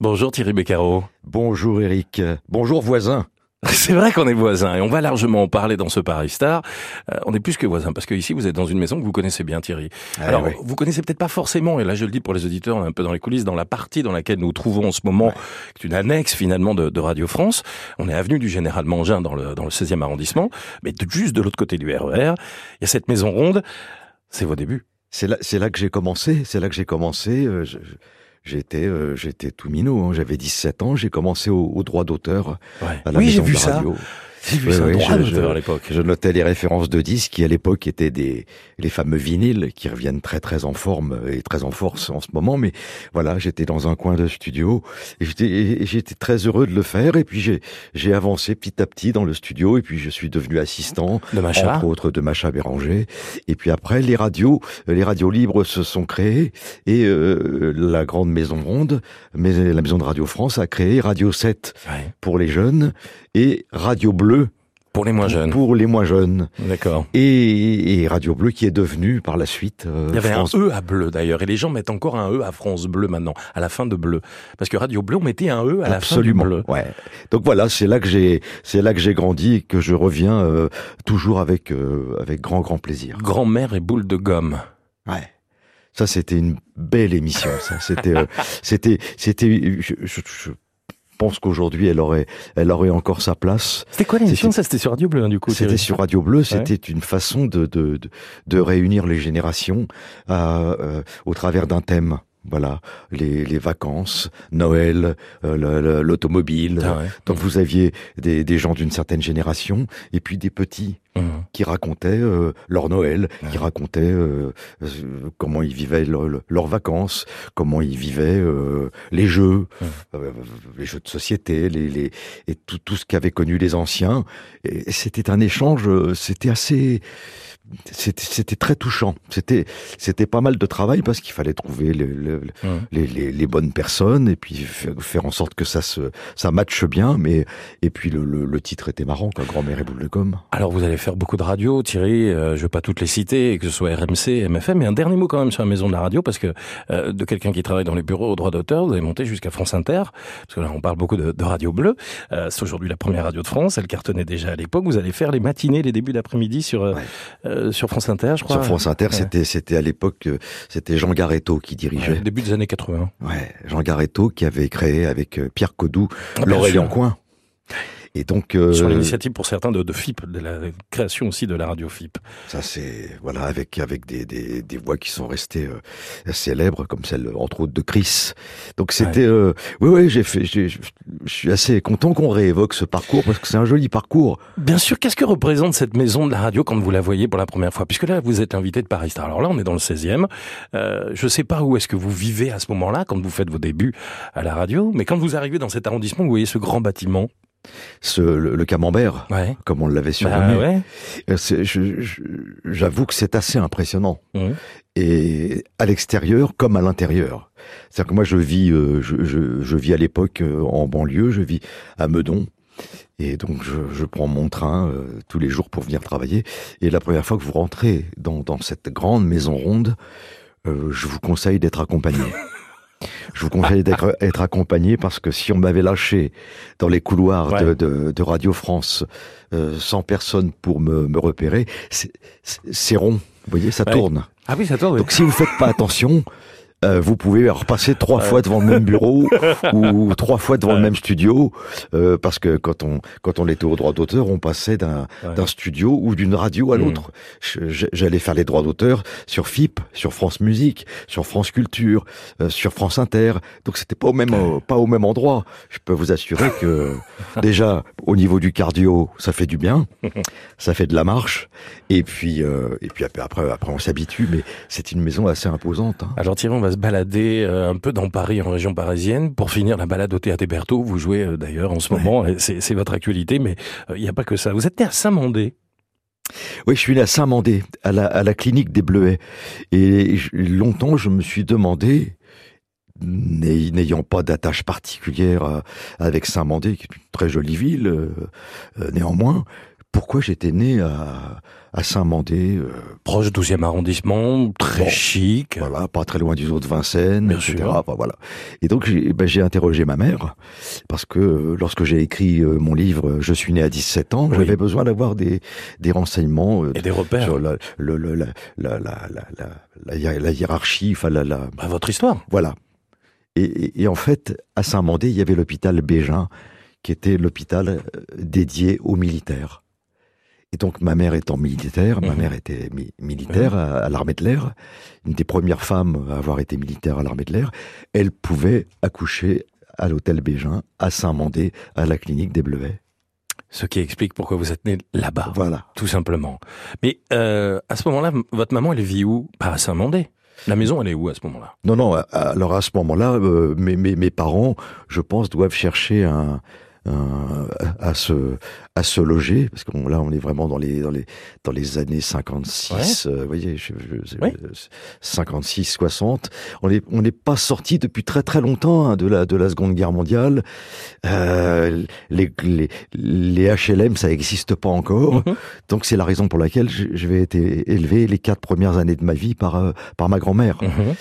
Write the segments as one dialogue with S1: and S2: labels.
S1: Bonjour Thierry Beccaro.
S2: Bonjour Eric. Bonjour voisin.
S1: C'est vrai qu'on est voisins et on va largement en parler dans ce Paris Star. Euh, on est plus que voisins parce que ici vous êtes dans une maison que vous connaissez bien Thierry.
S2: Ah,
S1: Alors
S2: oui.
S1: vous connaissez peut-être pas forcément et là je le dis pour les auditeurs on est un peu dans les coulisses dans la partie dans laquelle nous nous trouvons en ce moment qui est une annexe finalement de, de Radio France. On est avenue du Général Mangin dans le dans le 16e arrondissement mais de- juste de l'autre côté du RER, il y a cette maison ronde. C'est vos débuts.
S2: C'est là, c'est là que j'ai commencé. C'est là que j'ai commencé. euh, je- je- J'étais, euh, j'étais tout minot. hein. J'avais 17 ans. J'ai commencé au, au droit d'auteur
S1: Ouais.
S2: à la
S1: Oui, j'ai
S2: maison
S1: vu
S2: de
S1: ça.
S2: radio.
S1: J'ai vu
S2: Oui,
S1: ça
S2: oui,
S1: droit
S2: je-
S1: d'auteur
S2: je-
S1: à l'époque.
S2: Je notais les références de disques qui à l'époque étaient des les fameux vinyles qui reviennent très très en forme et très en force en ce moment. Mais voilà, j'étais dans un coin de studio et j'étais très heureux de le faire. Et puis j'ai j'ai avancé petit à petit dans le studio et puis je suis devenu assistant
S1: De Macha.
S2: entre autres de Macha Béranger. Et puis après, les radios, les radios libres se sont créées et euh, la grande maison ronde, mais la maison de Radio France a créé Radio 7
S1: Ouais.
S2: pour les jeunes et Radio Bleu
S1: Pour les moins jeunes.
S2: pour les moins jeunes.
S1: D'accord.
S2: Et, et Radio Bleu qui est devenu par la suite euh,
S1: Il y avait
S2: France.
S1: un E à bleu d'ailleurs, et les gens mettent encore un E à France Bleu maintenant, à la fin de bleu, parce que Radio Bleu on mettait un E à
S2: Absolument.
S1: la fin du bleu.
S2: Ouais. Donc voilà, c'est là que j'ai, c'est là que j'ai grandi et que je reviens euh, toujours avec euh, avec grand grand plaisir.
S1: Grand-mère et boule de gomme.
S2: Ouais. Ça, c'était une belle émission. Ça, c'était, euh, c'était, c'était. Je, je- je pense qu'aujourd'hui, elle aurait, elle aurait encore sa place.
S1: C'était quoi l'émission Ça? C'était sur Radio Bleu hein, du coup.
S2: C'était sur Radio Bleu. C'était une façon de, de, de, de réunir les générations à, euh, au travers d'un thème. Voilà, les, les vacances, Noël, euh, le- le- l'automobile.
S1: Ah ouais.
S2: Donc vous aviez des, des gens d'une certaine génération et puis des petits
S1: Mmh.
S2: qui racontaient euh, leur Noël, qui racontaient euh, euh, comment ils vivaient leur- leur- leurs vacances, comment ils vivaient euh, les jeux,
S1: Ouais.
S2: euh, les jeux de société, les, les et tout, tout ce qu'avaient connu les anciens. Et c'était un échange, euh, c'était assez, c'était c'était très touchant. C'était c'était pas mal de travail parce qu'il fallait trouver le- le- le-
S1: Mmh.
S2: les, les, les bonnes personnes et puis faire, en sorte que ça se ça matche bien. Mais et puis le, le, le titre était marrant, quoi, grand-mère et boule de gomme.
S1: Alors vous allez faire beaucoup de radio, Thierry. euh, je vais pas toutes les citer, que ce soit RMC, MFM, mais un dernier mot quand même sur la maison de la radio, parce que euh, de quelqu'un qui travaille dans les bureaux au droit d'auteur, vous avez monté jusqu'à France Inter, parce que là on parle beaucoup de, de Radio Bleu. Euh, c'est aujourd'hui la première radio de France, elle cartonnait déjà à l'époque. Vous allez faire les matinées, les débuts d'après-midi sur euh,
S2: Ouais.
S1: sur France Inter, je crois.
S2: Sur France Inter,
S1: Ouais.
S2: c'était c'était à l'époque, c'était Jean Garetto qui
S1: Ouais,
S2: dirigeait.
S1: début des années 80.
S2: Ouais, Jean Garetto qui avait créé avec Pierre Codou
S1: Ah,
S2: en coin. Et donc euh,
S1: Sur l'initiative pour certains de, de FIP, de la création aussi de la radio FIP.
S2: ça c'est voilà avec avec des, des, des voix qui sont restées euh, célèbres comme celle entre autres de Chris. Donc c'était euh, oui oui j'ai fait je suis assez content qu'on réévoque ce parcours parce que c'est un joli parcours.
S1: Bien sûr, qu'est-ce que représente cette maison de la radio quand vous la voyez pour la première fois? Puisque là, vous êtes invité de Paris Star. Alors là, on est dans le 16e. Euh, je sais pas où est-ce que vous vivez à ce moment-là, quand vous faites vos débuts à la radio, mais quand vous arrivez dans cet arrondissement, vous voyez ce grand bâtiment.
S2: Ce le, le camembert
S1: Ouais.
S2: comme on l'avait
S1: Bah,
S2: surnommé.
S1: ouais.
S2: Euh, J'avoue que c'est assez impressionnant. Et à l'extérieur comme à l'intérieur. C'est-à-dire que moi je vis, euh, je, je, je vis à l'époque euh, en banlieue, je vis à Meudon. Et donc je, je prends mon train euh, tous les jours pour venir travailler. Et la première fois que vous rentrez dans, dans cette grande maison ronde, je vous conseille d'être accompagné. Je vous conseille d'être être accompagné parce que si on m'avait lâché dans les couloirs de,
S1: Ouais.
S2: de, de Radio France euh, sans personne pour me, me repérer, c'est- rond. Vous voyez, ça
S1: Ouais.
S2: tourne.
S1: Ah oui, ça tourne.
S2: Donc si vous faites pas attention, euh, vous pouvez repasser trois fois devant le même bureau ou trois fois devant le même studio, euh, parce que quand on quand on était au droit d'auteur, on passait d'un d'un studio ou d'une radio à
S1: Mm.
S2: l'autre. J'allais faire les droits d'auteur sur FIP, sur France Musique, sur France Culture, euh, sur France Inter. Donc c'était pas au même euh, pas au même endroit. Je peux vous assurer que déjà au niveau du cardio, ça fait du bien, ça fait de la marche, et puis euh, et puis après après, après on s'habitue, mais c'est une maison assez imposante. hein.
S1: Alors Thierry, on va se balader euh, un peu dans Paris, en région parisienne, pour finir la balade au Théâtre des Berthaud. Vous jouez euh, d'ailleurs en ce
S2: Ouais.
S1: moment, c'est votre actualité, mais euh, il n'y a pas que ça. Vous êtes né à Saint-Mandé.
S2: Oui, je suis né à Saint-Mandé, à la, à la clinique des Bleuets. Et longtemps, je me suis demandé, n'ay- n'ayant pas d'attache particulière avec Saint-Mandé, qui est une très jolie ville, néanmoins, pourquoi j'étais né à, à Saint-Mandé. Euh,
S1: Proche 12e arrondissement, très
S2: Bon,
S1: chic.
S2: voilà, pas très loin du zoo de Vincennes,
S1: Bien
S2: etc.
S1: sûr.
S2: Enfin, voilà. Et donc j'ai ben, interrogé ma mère parce que euh, lorsque j'ai écrit euh, mon livre Je suis né à 17 ans,
S1: Oui.
S2: j'avais besoin d'avoir des, des renseignements euh,
S1: Et des repères.
S2: sur la, le, le- la, la, la, la, la, la hi- la hiérarchie, enfin la, la
S1: Bah, votre histoire.
S2: voilà. Et, et- et en fait, à Saint-Mandé, il y avait l'hôpital Bégin, qui était l'hôpital dédié aux militaires. Et donc, ma mère étant militaire, ma
S1: Mhm.
S2: mère était mi- militaire à, à l'armée de l'air, une des premières femmes à avoir été militaire à l'armée de l'air, elle pouvait accoucher à l'hôtel Bégin, à Saint-Mandé, à la clinique des Bleuets.
S1: Ce qui explique pourquoi vous êtes né là-bas.
S2: Voilà.
S1: Tout simplement. Mais euh, à ce moment-là, votre maman, elle vit où? Pas à Saint-Mandé. La maison, elle est où à ce moment-là?
S2: Non, non, alors à ce moment-là, euh, mes, mes, mes parents, je pense, doivent chercher un- à, se, à se loger, parce que bon, là, on est vraiment dans les, dans les, dans les années 56, euh, vous voyez, je, je-
S1: Oui.
S2: euh, 56, 60. On n'est on n'est pas sorti depuis très très longtemps hein, de, la, de la Seconde Guerre mondiale. Euh, les, les, les HLM, ça n'existe pas encore.
S1: Mhm.
S2: Donc c'est la raison pour laquelle je, je vais être élevé les quatre premières années de ma vie par, euh, par ma grand-mère.
S1: Mhm.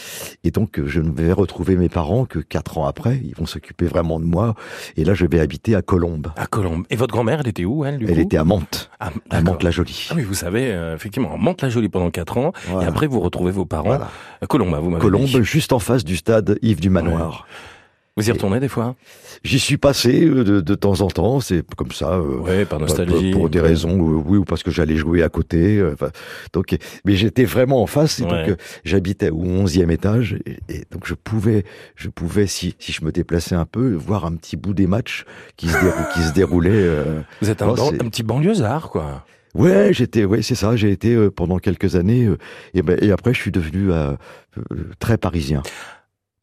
S2: Et donc, euh, je ne vais retrouver mes parents que quatre ans après. Ils vont s'occuper vraiment de moi. Et là, je vais habiter à Colombes.
S1: À Colombes. Et votre grand-mère, elle était où, elle, du
S2: Elle
S1: coup
S2: était à Mantes,
S1: à,
S2: à. Mantes-la-Jolie.
S1: Ah oui, vous savez, euh, effectivement, on monte la jolie pendant 4 ans, et après vous retrouvez vos parents
S2: Voilà.
S1: à Colombes, vous m'avez
S2: Colombes, juste en face du stade Yves du Manoir.
S1: Vous y retournez des fois?
S2: J'y suis passé euh, de, de temps en temps. C'est comme ça. euh,
S1: Oui, par
S2: bah,
S1: nostalgie.
S2: Pour, pour des raisons, euh, oui, ou parce que j'allais jouer à côté. euh, donc, mais j'étais vraiment en face. Et
S1: Ouais.
S2: donc, j'habitais au 11e étage. Et, et donc, je pouvais, je pouvais, si, si je me déplaçais un peu, voir un petit bout des matchs qui se, dérou- qui se déroulaient.
S1: Vous êtes un,
S2: Non,
S1: un petit banlieusard, quoi.
S2: Ouais, j'étais, ouais, c'est ça. J'ai été euh, pendant quelques années, euh, et, ben, et après, je suis devenu euh, très parisien.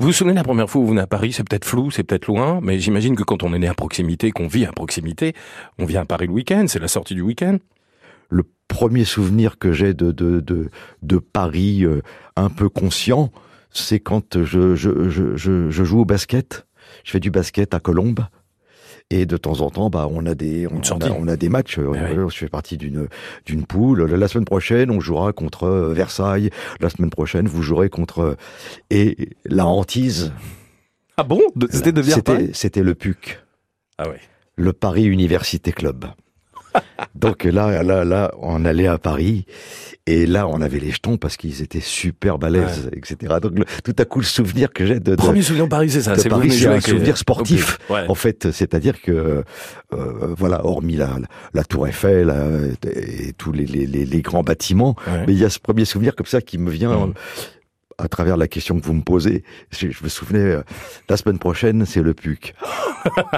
S1: Vous vous souvenez la première fois où vous venez à Paris? C'est peut-être flou, c'est peut-être loin, mais j'imagine que quand on est né à proximité, qu'on vit à proximité, on vient à Paris le week-end, c'est la sortie du week-end.
S2: Le premier souvenir que j'ai de de de, de Paris euh, un peu conscient, c'est quand je, je je je joue au basket. Je fais du basket à Colombes. Et de temps en temps, bah, on a des, on,
S1: sortie.
S2: a, on a des matchs. euh,
S1: Ouais,
S2: Je fais partie d'une, d'une poule. La semaine prochaine, on jouera contre euh, Versailles. La semaine prochaine, vous jouerez contre, euh, et la hantise.
S1: Ah bon? C'était de
S2: C'était, c'était le PUC.
S1: Ah ouais.
S2: le Paris Université Club. Donc là, là, là, on allait à Paris et là, on avait les jetons parce qu'ils étaient super balèzes, etc. Donc le- tout à coup, le souvenir que j'ai de, de,
S1: Premier souvenir de Paris, c'est ça. c'est
S2: Paris, un
S1: les-
S2: souvenir sportif.
S1: Ouais.
S2: en fait, c'est-à-dire que, euh, voilà, hormis la, la Tour Eiffel euh, et tous les, les, les, les grands bâtiments,
S1: Ouais.
S2: mais il y a ce premier souvenir comme ça qui me vient
S1: Mhm.
S2: À travers la question que vous me posez. Je, je me souvenais, euh, la semaine prochaine, c'est le PUC.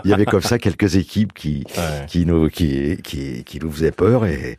S2: il y avait comme ça quelques équipes qui,
S1: Ouais.
S2: qui nous qui qui qui nous faisait peur et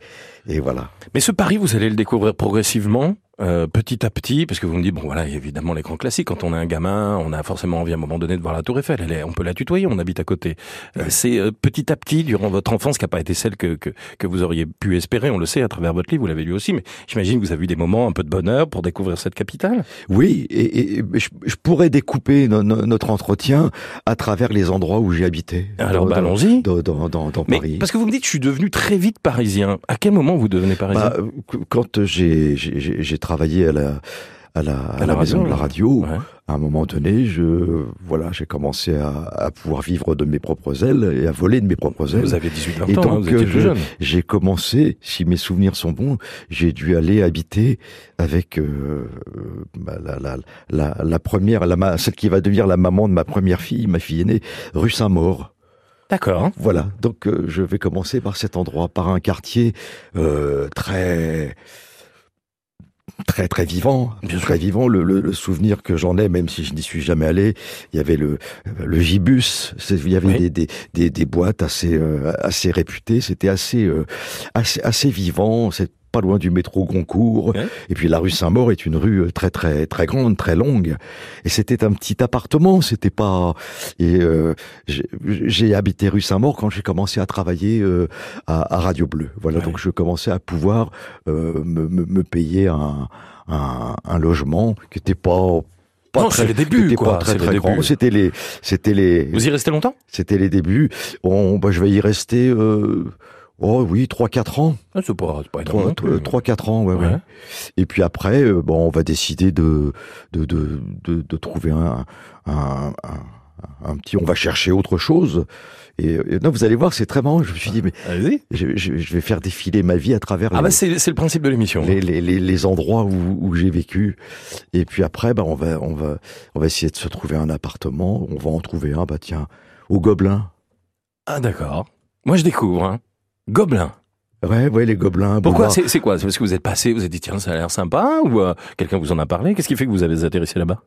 S2: et voilà.
S1: Mais ce Paris, vous allez le découvrir progressivement, euh, petit à petit, parce que vous me dites, bon voilà, évidemment les grands classiques, quand on est un gamin, on a forcément envie à un moment donné de voir la Tour Eiffel, Elle est- on peut la tutoyer, on habite à côté. Euh, c'est euh, petit à petit, durant votre enfance, qui n'a pas été celle que, que, que vous auriez pu espérer, on le sait à travers votre livre, vous l'avez lu aussi, mais j'imagine que vous avez eu des moments un peu de bonheur pour découvrir cette capitale.
S2: Oui, et, et- je, je pourrais découper no- no- notre entretien à travers les endroits où j'ai habité.
S1: Alors bah, allons-y.
S2: Dans, dans, dans, dans
S1: Mais
S2: Paris.
S1: parce que vous me dites, je suis devenu très vite parisien. À quel moment vous devenez parisien?
S2: Bah, qu- quand j'ai travaillé à la à la, à la maison de la radio,
S1: Ouais.
S2: à un moment donné, je voilà, j'ai commencé à, à pouvoir vivre de mes propres ailes et à voler de mes propres ailes.
S1: Vous avez 18-20
S2: Et
S1: ans, hein,
S2: donc,
S1: vous étiez
S2: euh, je-
S1: jeune.
S2: J'ai commencé, si mes souvenirs sont bons, j'ai dû aller habiter avec euh, bah, la, la, la, première, la, celle qui va devenir la maman de ma première fille, ma fille aînée, rue Saint-Maur.
S1: D'accord.
S2: Voilà, donc euh, je vais commencer par cet endroit, par un quartier euh, très très très vivant,
S1: Bien
S2: très vivant. Le, le- le souvenir que j'en ai, même si je n'y suis jamais allé, il y avait le le Gibus, il y avait
S1: Oui.
S2: des, des, des des boîtes assez euh, assez réputées. C'était assez euh, assez assez vivant. C'est pas loin du métro Goncourt.
S1: Ouais.
S2: Et puis la rue Saint-Maur est une rue euh, très très très grande, très longue. Et c'était un petit appartement. C'était pas et euh, j'ai- habité rue Saint-Maur quand j'ai commencé à travailler euh, à, à Radio Bleu. Voilà,
S1: Ouais.
S2: donc je commençais à pouvoir euh, me, me, me payer un, un, un logement qui était pas
S1: Non, c'est les débuts, quoi,
S2: pas très
S1: les
S2: très grand.
S1: débuts.
S2: C'était les c'était les
S1: Vous y restez longtemps?
S2: C'était les débuts. On, bah, je vais y rester. Euh, Oh oui, 3-4 ans.
S1: Ah, c'est pas, pas énorme non plus.
S2: 3-4 ans, ouais, ouais,
S1: Ouais.
S2: Et puis après, euh, bon, on va décider de, de, de, de, de trouver un, un, un, un petit... On va chercher autre chose. Et, et non, vous allez voir, c'est très marrant. Je me suis dit, mais
S1: Allez-y.
S2: je, je- je vais faire défiler ma vie à travers
S1: Ah
S2: les,
S1: bah c'est c'est le principe de l'émission.
S2: les, les, les, les endroits où, où j'ai vécu. Et puis après, bah, on, va, on, va, on va essayer de se trouver un appartement. On va en trouver un, bah tiens, au Gobelin.
S1: Ah d'accord. Moi je découvre. Hein. Gobelin.
S2: Ouais, ouais, les Gobelins.
S1: Pourquoi C'est quoi? C'est parce que vous êtes passé, vous êtes dit tiens ça a l'air sympa ou euh, quelqu'un vous en a parlé? Qu'est-ce qui fait que vous avez atterrissé là-bas?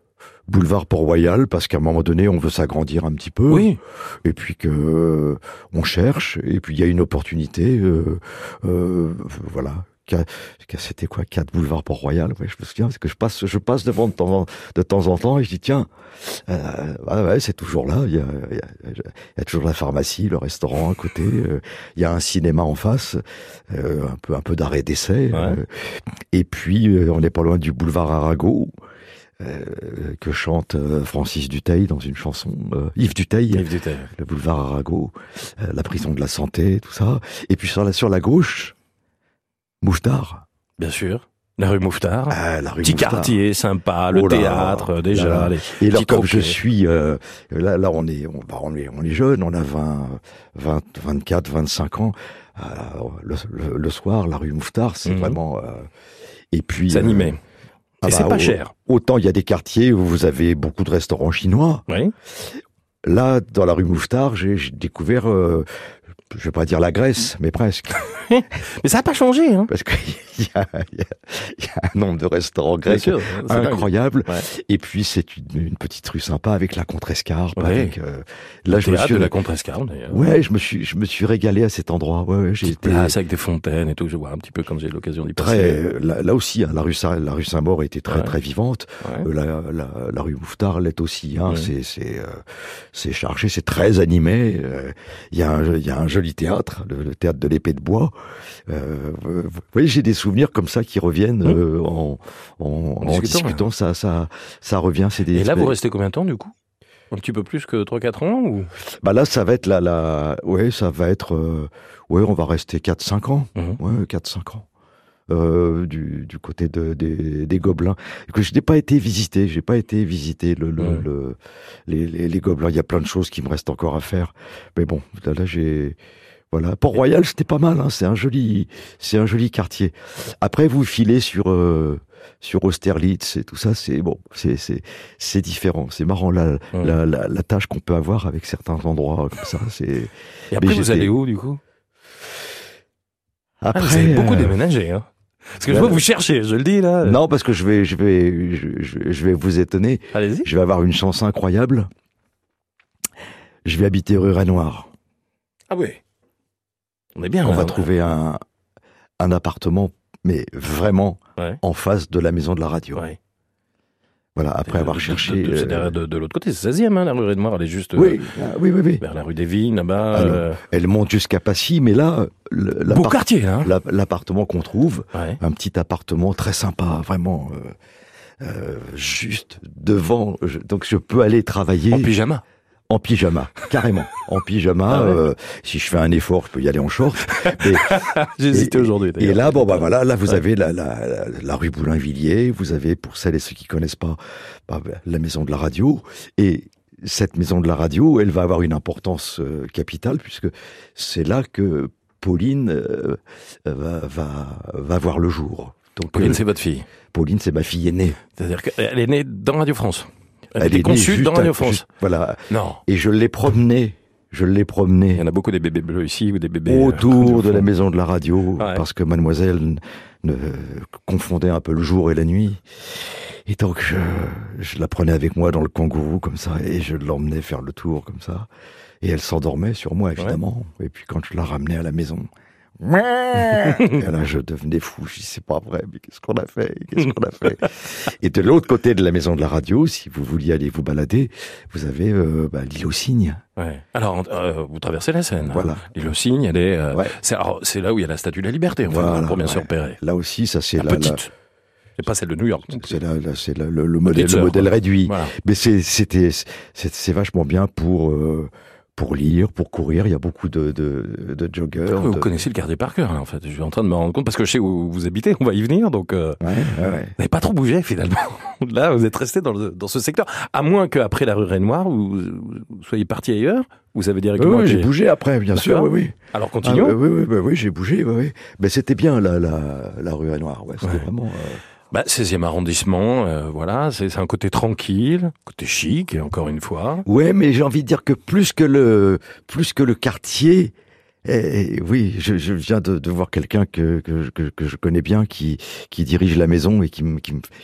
S2: Boulevard Port-Royal, parce qu'à un moment donné, on veut s'agrandir un petit peu.
S1: Oui.
S2: et puis que euh, on cherche et puis il y a une opportunité euh, euh, voilà c'était quoi 4 boulevard Port-Royal ouais, je me souviens parce que je passe je passe devant de temps en, de temps, en temps et je dis tiens euh, ouais, c'est toujours là il y a, il y, a, il y a toujours la pharmacie le restaurant à côté euh, il y a un cinéma en face euh, un peu un peu d'arrêt d'essai et puis on n'est pas loin du boulevard Arago euh, que chante euh, Francis Dutheil dans une chanson euh, Yves
S1: Duteil.
S2: le boulevard Arago, la prison de la santé, tout ça. Et puis sur la, sur la gauche, Mouffetard.
S1: Bien sûr. La rue Mouffetard.
S2: Ah, la rue
S1: Petit
S2: Mouffetard.
S1: quartier sympa, le
S2: Oh là là,
S1: théâtre déjà.
S2: là là.
S1: les
S2: Et alors
S1: petits
S2: comme je suis euh, là là on est on, bah, on est on est jeune, on a 20 20 24 25 ans. Euh, le, le- le soir, la rue Mouffetard, c'est
S1: Mhm.
S2: vraiment euh, et puis
S1: C'est animé.
S2: euh, ah
S1: Et
S2: bah,
S1: c'est pas
S2: au-
S1: cher.
S2: Autant il y a des quartiers où vous avez beaucoup de restaurants chinois.
S1: Oui.
S2: Là, dans la rue Mouffetard, j'ai j'ai découvert, euh, je vais pas dire la Grèce, mais presque.
S1: Mais ça n'a pas changé. Hein.
S2: parce qu'il y y, y a un nombre de restaurants grecs
S1: sûr.
S2: incroyables.
S1: Ouais.
S2: Et puis c'est une, une petite rue sympa avec la contrescarpe.
S1: Ouais.
S2: Avec, euh, là, je me suis,
S1: de la Contrescarpe d'ailleurs.
S2: ouais, je me suis, je me suis régalé à cet endroit. Ouais, ouais, j'ai été
S1: avec des fontaines et tout. Je vois un petit peu quand j'ai l'occasion d'y passer.
S2: très, là, là aussi, hein, la rue la rue Saint-Maur était très,
S1: Ouais.
S2: très vivante. Euh, La, la, la rue Mouffetard l'est aussi. Hein. C'est, c'est, euh, c'est chargé, c'est très animé. Euh, Il y a, un, il y a un joli théâtre, le, le théâtre de l'épée de bois. Euh, vous voyez, j'ai des souvenirs comme ça qui reviennent
S1: Mmh.
S2: euh, en, en, en
S1: discutant,
S2: discutant. Ça, ça, ça revient. C'est des.
S1: Et là, vous restez combien de temps du coup? Un petit peu plus que 3-4 ans ou?
S2: Bah là, ça va être la, la, ouais, ça va être, euh, ouais, on va rester 4-5 ans.
S1: Mhm.
S2: Ouais, 4-5 ans. Euh, du, du côté de, des, des gobelins. Que je n'ai pas été visité j'ai pas été visiter le, le, le- les, les, les gobelins. Il y a plein de choses qui me restent encore à faire. Mais bon là, là j'ai voilà. Port Royal c'était pas mal hein, c'est un joli c'est un joli quartier. Après vous filez sur euh, sur Austerlitz et tout ça c'est bon c'est c'est c'est différent. C'est marrant la,
S1: Ouais.
S2: la, la la tâche qu'on peut avoir avec certains endroits comme ça c'est
S1: Et après, vous allez où du coup? Ah,
S2: après
S1: Vous avez beaucoup
S2: euh,
S1: déménagé. Hein Parce que je vois que vous cherchez, je le dis là.
S2: Non, parce que je vais, je vais, je, vais vous étonner.
S1: Allez-y.
S2: Je vais avoir une chance incroyable. Je vais habiter rue Renoir.
S1: Ah oui. On est bien.
S2: On
S1: là,
S2: va
S1: ouais.
S2: trouver un, un appartement, mais vraiment
S1: Ouais.
S2: en face de la maison de la radio.
S1: Ouais.
S2: Voilà, après avoir
S1: de-
S2: cherché.
S1: de- de- C'est
S2: euh,
S1: de, de l'autre côté, c'est 16e, hein, la rue Redmar, elle est juste euh,
S2: oui, ah, oui, oui, oui.
S1: vers la rue des Vignes, là-bas. Euh,
S2: Elle monte jusqu'à Passy, mais là, le-
S1: beau
S2: l'appart-
S1: quartier, hein.
S2: la- l'appartement qu'on trouve,
S1: Ouais.
S2: un petit appartement très sympa, vraiment. juste devant, je- donc je peux aller travailler
S1: En pyjama.
S2: En pyjama, carrément. En pyjama,
S1: Ah ouais.
S2: euh, si je fais un effort, je peux y aller en short. Et-
S1: aujourd'hui.
S2: et là, bon, bah voilà, là, vous
S1: Ouais.
S2: avez la, la, la, la rue Boulainvilliers, vous avez, pour celles et ceux qui connaissent pas, bah, la maison de la radio. Et cette maison de la radio, elle va avoir une importance euh, capitale, puisque c'est là que Pauline euh, va, va, va voir le jour. Donc,
S1: Pauline,
S2: euh,
S1: c'est votre fille.
S2: Pauline, c'est ma fille aînée.
S1: C'est-dire qu'elle est née dans Radio France. Elle,
S2: Elle
S1: était conçue dans Radio France.
S2: voilà.
S1: Non.
S2: Et je l'ai promenée, je l'ai promenée.
S1: Il y en a beaucoup des bébés bleus ici ou des bébés. euh,
S2: autour de la maison de la radio,
S1: Ouais.
S2: parce que mademoiselle ne confondait un peu le jour et la nuit. Et donc, je, je la prenais avec moi dans le kangourou, comme ça, et je l'emmenais faire le tour, comme ça. Et elle s'endormait sur moi, évidemment. Et puis, quand je la ramenais à la maison, et là, je devenais fou. Je dis, c'est pas vrai, mais qu'est-ce qu'on a fait? Qu'est-ce qu'on a fait? et de l'autre côté de la maison de la radio, si vous vouliez aller vous balader, vous avez, euh, bah, l'île aux cygnes.
S1: Ouais. Alors, euh, vous traversez la Seine.
S2: Voilà.
S1: L'île aux Cygnes, elle est. euh,
S2: Ouais.
S1: c'est, là où il y a la statue de la liberté, enfin,
S2: Voilà,
S1: pour bien se
S2: ouais.
S1: repérer.
S2: Là aussi, ça, c'est
S1: La
S2: la, la-
S1: petite. C'est pas celle de New York.
S2: C'est la- la- c'est la- le, le modèle, le réduit.
S1: Voilà.
S2: Mais c'est, c'était, c'est, c'est vachement bien pour, euh, pour lire, pour courir. Il y a beaucoup de, de, de joggers.
S1: Vous
S2: de-
S1: connaissez le quartier par cœur, là, en fait. Je suis en train de me rendre compte parce que je sais où vous habitez. On va y venir, donc. euh,
S2: Ouais, ouais, ouais.
S1: Vous n'avez pas trop bougé finalement. Là, vous êtes resté dans, le- dans ce secteur. À moins qu'après la rue Rennes-Noire, vous, vous soyez parti ailleurs. Vous avez
S2: Oui,
S1: directement.
S2: oui, j'ai
S1: été-
S2: bougé après, bien sûr. Oui, oui.
S1: Alors
S2: Ah,
S1: continuons.
S2: oui, oui, oui, oui, j'ai bougé. Oui, oui. Mais c'était bien la, la, la rue Noire. Ouais, c'était vraiment. euh,
S1: Bah, 16e arrondissement, euh, voilà, c'est un côté tranquille, côté chic, et encore une fois.
S2: Ouais, mais j'ai envie de dire que plus que le, plus que le quartier, eh, oui, je, je viens de, de voir quelqu'un que, que, que, que je connais bien qui, qui dirige la maison et qui,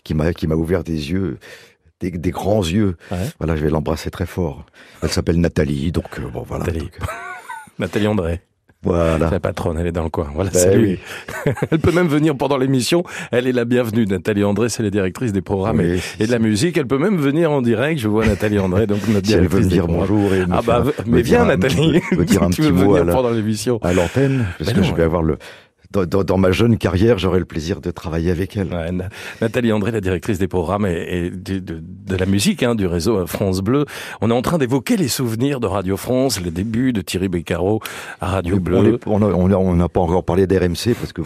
S2: qui m'a, qui m'a ouvert des yeux, des, des grands yeux.
S1: Ouais.
S2: Voilà, je vais l'embrasser très fort. Elle s'appelle Nathalie, donc euh, bon voilà.
S1: Nathalie.
S2: donc, euh,
S1: Nathalie André,
S2: voilà.
S1: la patronne, elle est dans le coin. Voilà,
S2: Ben
S1: c'est lui.
S2: oui.
S1: Elle peut même venir pendant l'émission. Elle est la bienvenue. Nathalie André, c'est la directrice des programmes et-
S2: Oui.
S1: et de la musique. Elle peut même venir en direct. Je vois Nathalie André, donc notre
S2: Si elle veut me dire bonjour et me
S1: Ah bah,
S2: faire-
S1: mais viens Nathalie.
S2: me dire un
S1: tu
S2: petit
S1: veux
S2: mot à
S1: venir
S2: la-
S1: pendant l'émission.
S2: à l'antenne, parce
S1: Mais
S2: que
S1: non,
S2: je vais avoir le dans, dans, dans ma jeune carrière, j'aurai le plaisir de travailler avec elle.
S1: Ouais, Nathalie André, la directrice des programmes et, et de, de- de la musique hein, du réseau euh, France Bleu. On est en train d'évoquer les souvenirs de Radio France, les débuts de Thierry Beccaro à Radio
S2: On
S1: Bleu.
S2: On n'a pas encore parlé d'RMC parce que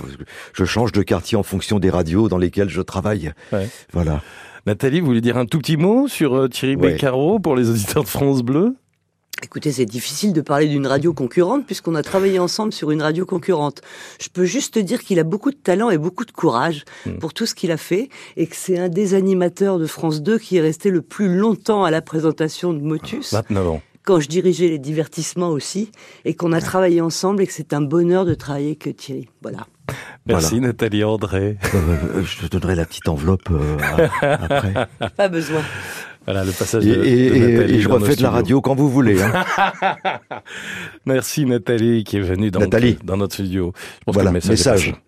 S2: je change de quartier en fonction des radios dans lesquelles je travaille.
S1: Ouais.
S2: Voilà.
S1: Nathalie, vous voulez dire un tout petit mot sur euh, Thierry
S2: Ouais.
S1: Beccaro pour les auditeurs de France Bleu?
S3: Écoutez, c'est difficile de parler d'une radio concurrente puisqu'on a travaillé ensemble sur une radio concurrente. Je peux juste te dire qu'il a beaucoup de talent et beaucoup de courage
S1: Mm.
S3: pour tout ce qu'il a fait et que c'est un des animateurs de France 2 qui est resté le plus longtemps à la présentation de Motus,
S1: 29 ans.
S3: quand je dirigeais les divertissements aussi, et qu'on a travaillé ensemble et que c'est un bonheur de travailler avec Thierry. Voilà.
S1: Merci Nathalie André.
S2: Euh, je te donnerai la petite enveloppe euh, après.
S3: Pas besoin.
S1: Voilà le passage
S2: Et,
S1: de,
S2: et-
S1: de Nathalie
S2: et je refais de la radio quand vous voulez. hein.
S1: Merci Nathalie qui est venue dans,
S2: Nathalie.
S1: Notre, dans notre studio. Je pense
S2: Voilà,
S1: que le message.
S2: message.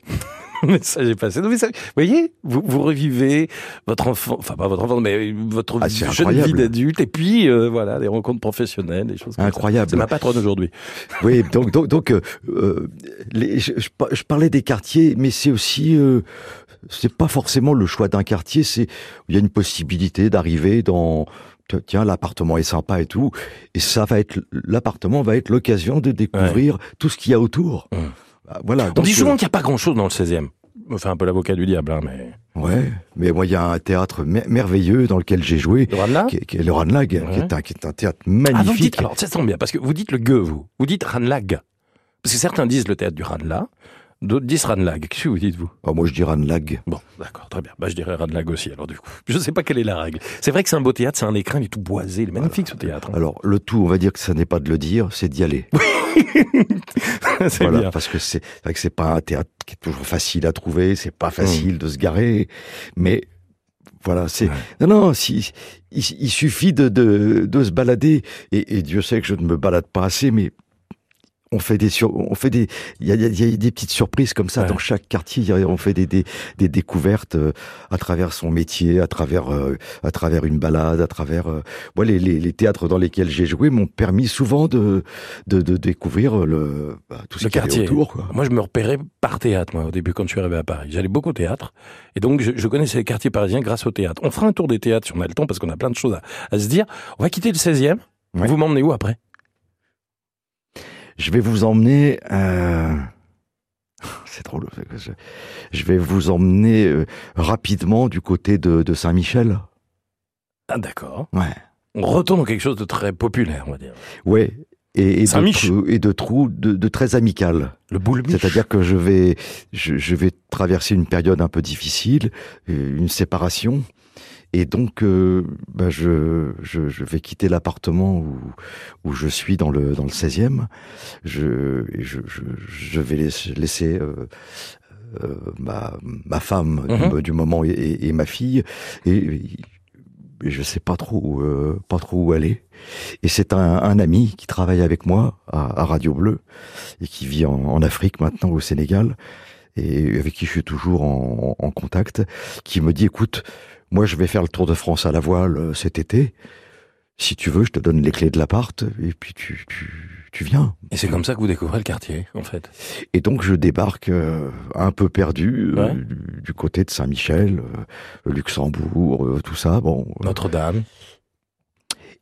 S1: Message est passé. Non, mais ça- vous voyez, vous, vous revivez votre enfant, enfin pas votre enfant, mais votre
S2: Ah,
S1: jeune
S2: incroyable.
S1: vie d'adulte, et puis euh, voilà, des rencontres professionnelles, des choses comme.
S2: Incroyable.
S1: C'est ma patronne aujourd'hui.
S2: Oui, donc donc donc euh, euh, les- je, je par- je parlais des quartiers, mais c'est aussi euh, c'est pas forcément le choix d'un quartier, c'est il y a une possibilité d'arriver dans tiens l'appartement est sympa et tout, et ça va être l'appartement va être l'occasion de découvrir tout ce qu'il y a autour.
S1: Hum.
S2: Ah, Voilà.
S1: On
S2: donc,
S1: dit souvent
S2: euh,
S1: qu'il n'y a pas grand-chose dans le 16e. On fait un peu l'avocat du diable, hein, mais.
S2: ouais, mais moi il y a un théâtre mer- merveilleux dans lequel j'ai joué.
S1: Le Ranelagh
S2: Qui est, qui est le Ranlag, qui,
S1: Ouais.
S2: est un, qui est un théâtre
S1: Ah, vous
S2: magnifique.
S1: dites, alors ça tombe bien, parce que vous dites le gueux, vous. Vous dites Ranlag. Parce que certains disent le théâtre du Ranelagh, d'autres disent Ranlag. Qu'est-ce que vous dites, vous?
S2: Ah, moi je dis Ranlag.
S1: Bon, d'accord, très bien. Bah, je dirais Ranlag aussi, alors du coup. Je sais pas quelle est la règle. C'est vrai que c'est un beau théâtre, c'est un écran, il est tout boisé, il est magnifique ce théâtre. hein.
S2: Alors le tout, on va dire que ça n'est pas de le dire, c'est d'y aller.
S1: c'est
S2: Voilà,
S1: bien.
S2: parce que c'est c'est vrai que c'est pas un théâtre qui est toujours facile à trouver, c'est pas
S1: Mmh.
S2: facile de se garer, mais voilà, c'est
S1: Ouais.
S2: non non, si il, il suffit de, de de se balader et, et Dieu sait que je ne me balade pas assez, mais on fait des sur, on fait des il y a, il y a- il y a des petites surprises comme ça
S1: Ouais.
S2: dans chaque quartier, on fait des des, des découvertes euh, à travers son métier, à travers euh, à travers une balade, à travers euh, moi les, les les théâtres dans lesquels j'ai joué m'ont permis souvent de de, de découvrir le bah, tout ce
S1: Le
S2: qu'il y avait
S1: quartier.
S2: autour quoi.
S1: Moi, je me repérais par théâtre, moi, au début, quand je suis arrivé à Paris. J'allais beaucoup au théâtre. Et donc, je, je connaissais les quartiers parisiens grâce au théâtre. On fera un tour des théâtres si on a le temps, parce qu'on a plein de choses à, à se dire. On va quitter le 16e.
S2: Ouais.
S1: Vous m'emmenez où après?
S2: Je vais vous emmener. euh, C'est drôle. Je... vais vous emmener euh, rapidement du côté de, de Saint-Michel.
S1: Ah, d'accord.
S2: Ouais.
S1: On retourne dans quelque chose de très populaire, on va dire.
S2: Ouais. Et, et de, et de trous de, de très amical.
S1: Le boule
S2: C'est-à-dire que je vais, je, je vais traverser une période un peu difficile, euh, une séparation, et donc euh, bah, je, je, je vais quitter l'appartement où, où je suis dans le dans le 16e. Je, et je, je, je vais laisser, euh, euh, ma, ma femme du-
S1: Mhm.
S2: du, moment et, et- et ma fille, et, et je sais pas trop où, euh, pas trop où aller. Et c'est un, un ami qui travaille avec moi à, à Radio Bleu et qui vit en, en Afrique maintenant au Sénégal et avec qui je suis toujours en, en contact, qui me dit écoute, moi je vais faire le tour de France à la voile euh, cet été. Si tu veux, je te donne les clés de l'appart et puis tu, tu, tu viens.
S1: Et c'est comme ça que vous découvrez le quartier, en fait.
S2: Et donc je débarque euh, un peu perdu euh,
S1: Ouais.
S2: du, du côté de Saint-Michel, euh, Luxembourg, tout ça. Bon,
S1: Notre-Dame.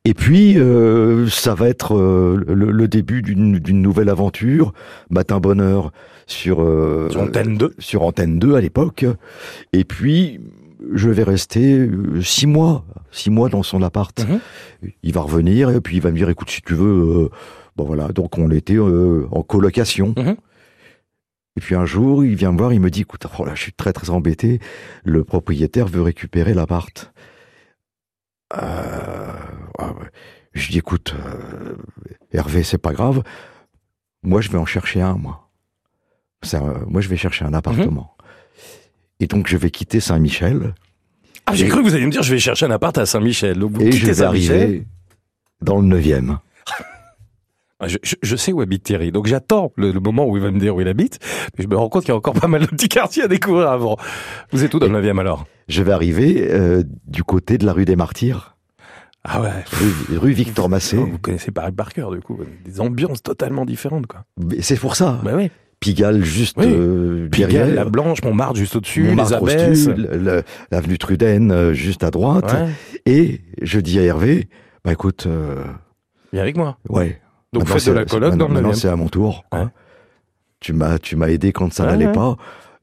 S2: Et puis, euh, ça va être euh, le, le début d'une d'une nouvelle aventure, Matin Bonheur sur, euh,
S1: Sur Antenne 2.
S2: sur Antenne 2 à l'époque. Et puis, je vais rester euh, six mois, six mois dans son appart.
S1: Mhm.
S2: Il va revenir et puis il va me dire, écoute, si tu veux, euh, bon voilà. Donc on était euh, en colocation.
S1: Mhm.
S2: Et puis un jour, il vient me voir, il me dit, écoute, oh là, je suis très très embêté. Le propriétaire veut récupérer l'appart. Euh, ah. Je dis, écoute, Hervé, c'est pas grave. Moi, je vais en chercher un, moi. Moi, je vais chercher un appartement. Et donc, je vais quitter Saint-Michel
S1: Ah, j'ai cru que vous alliez me dire je vais chercher un appart à Saint-Michel. Donc vous
S2: et je vais arriver dans le 9e.
S1: Ah, Je, je- je sais où habite Thierry, donc j'attends le, le moment où il va me dire où il habite. Mais je me rends compte qu'il y a encore pas mal de petits quartiers à découvrir avant. Vous êtes où dans le 9 alors?
S2: Je vais arriver euh, du côté de la rue des Martyrs,
S1: Ah ouais.
S2: rue, rue Victor Massé.
S1: Vous connaissez Paris par cœur, du coup. Des ambiances totalement différentes, quoi.
S2: C'est pour ça.
S1: Bah oui.
S2: Pigalle juste
S1: Oui.
S2: euh,
S1: Pigalle,
S2: derrière.
S1: la Blanche, Montmartre juste au-dessus, les
S2: Montmartre
S1: Abbesses.
S2: l'avenue Truden euh, juste à droite.
S1: Ouais.
S2: Et je dis à Hervé, bah écoute, euh,
S1: Viens avec moi.
S2: ouais.
S1: Donc
S2: maintenant,
S1: faites de
S2: c'est-
S1: la coloc
S2: c'est-
S1: dans le
S2: Maintenant,
S1: 9
S2: c'est à mon tour.
S1: Ouais.
S2: Tu m'as, tu m'as aidé quand ça n'allait
S1: ouais.
S2: pas.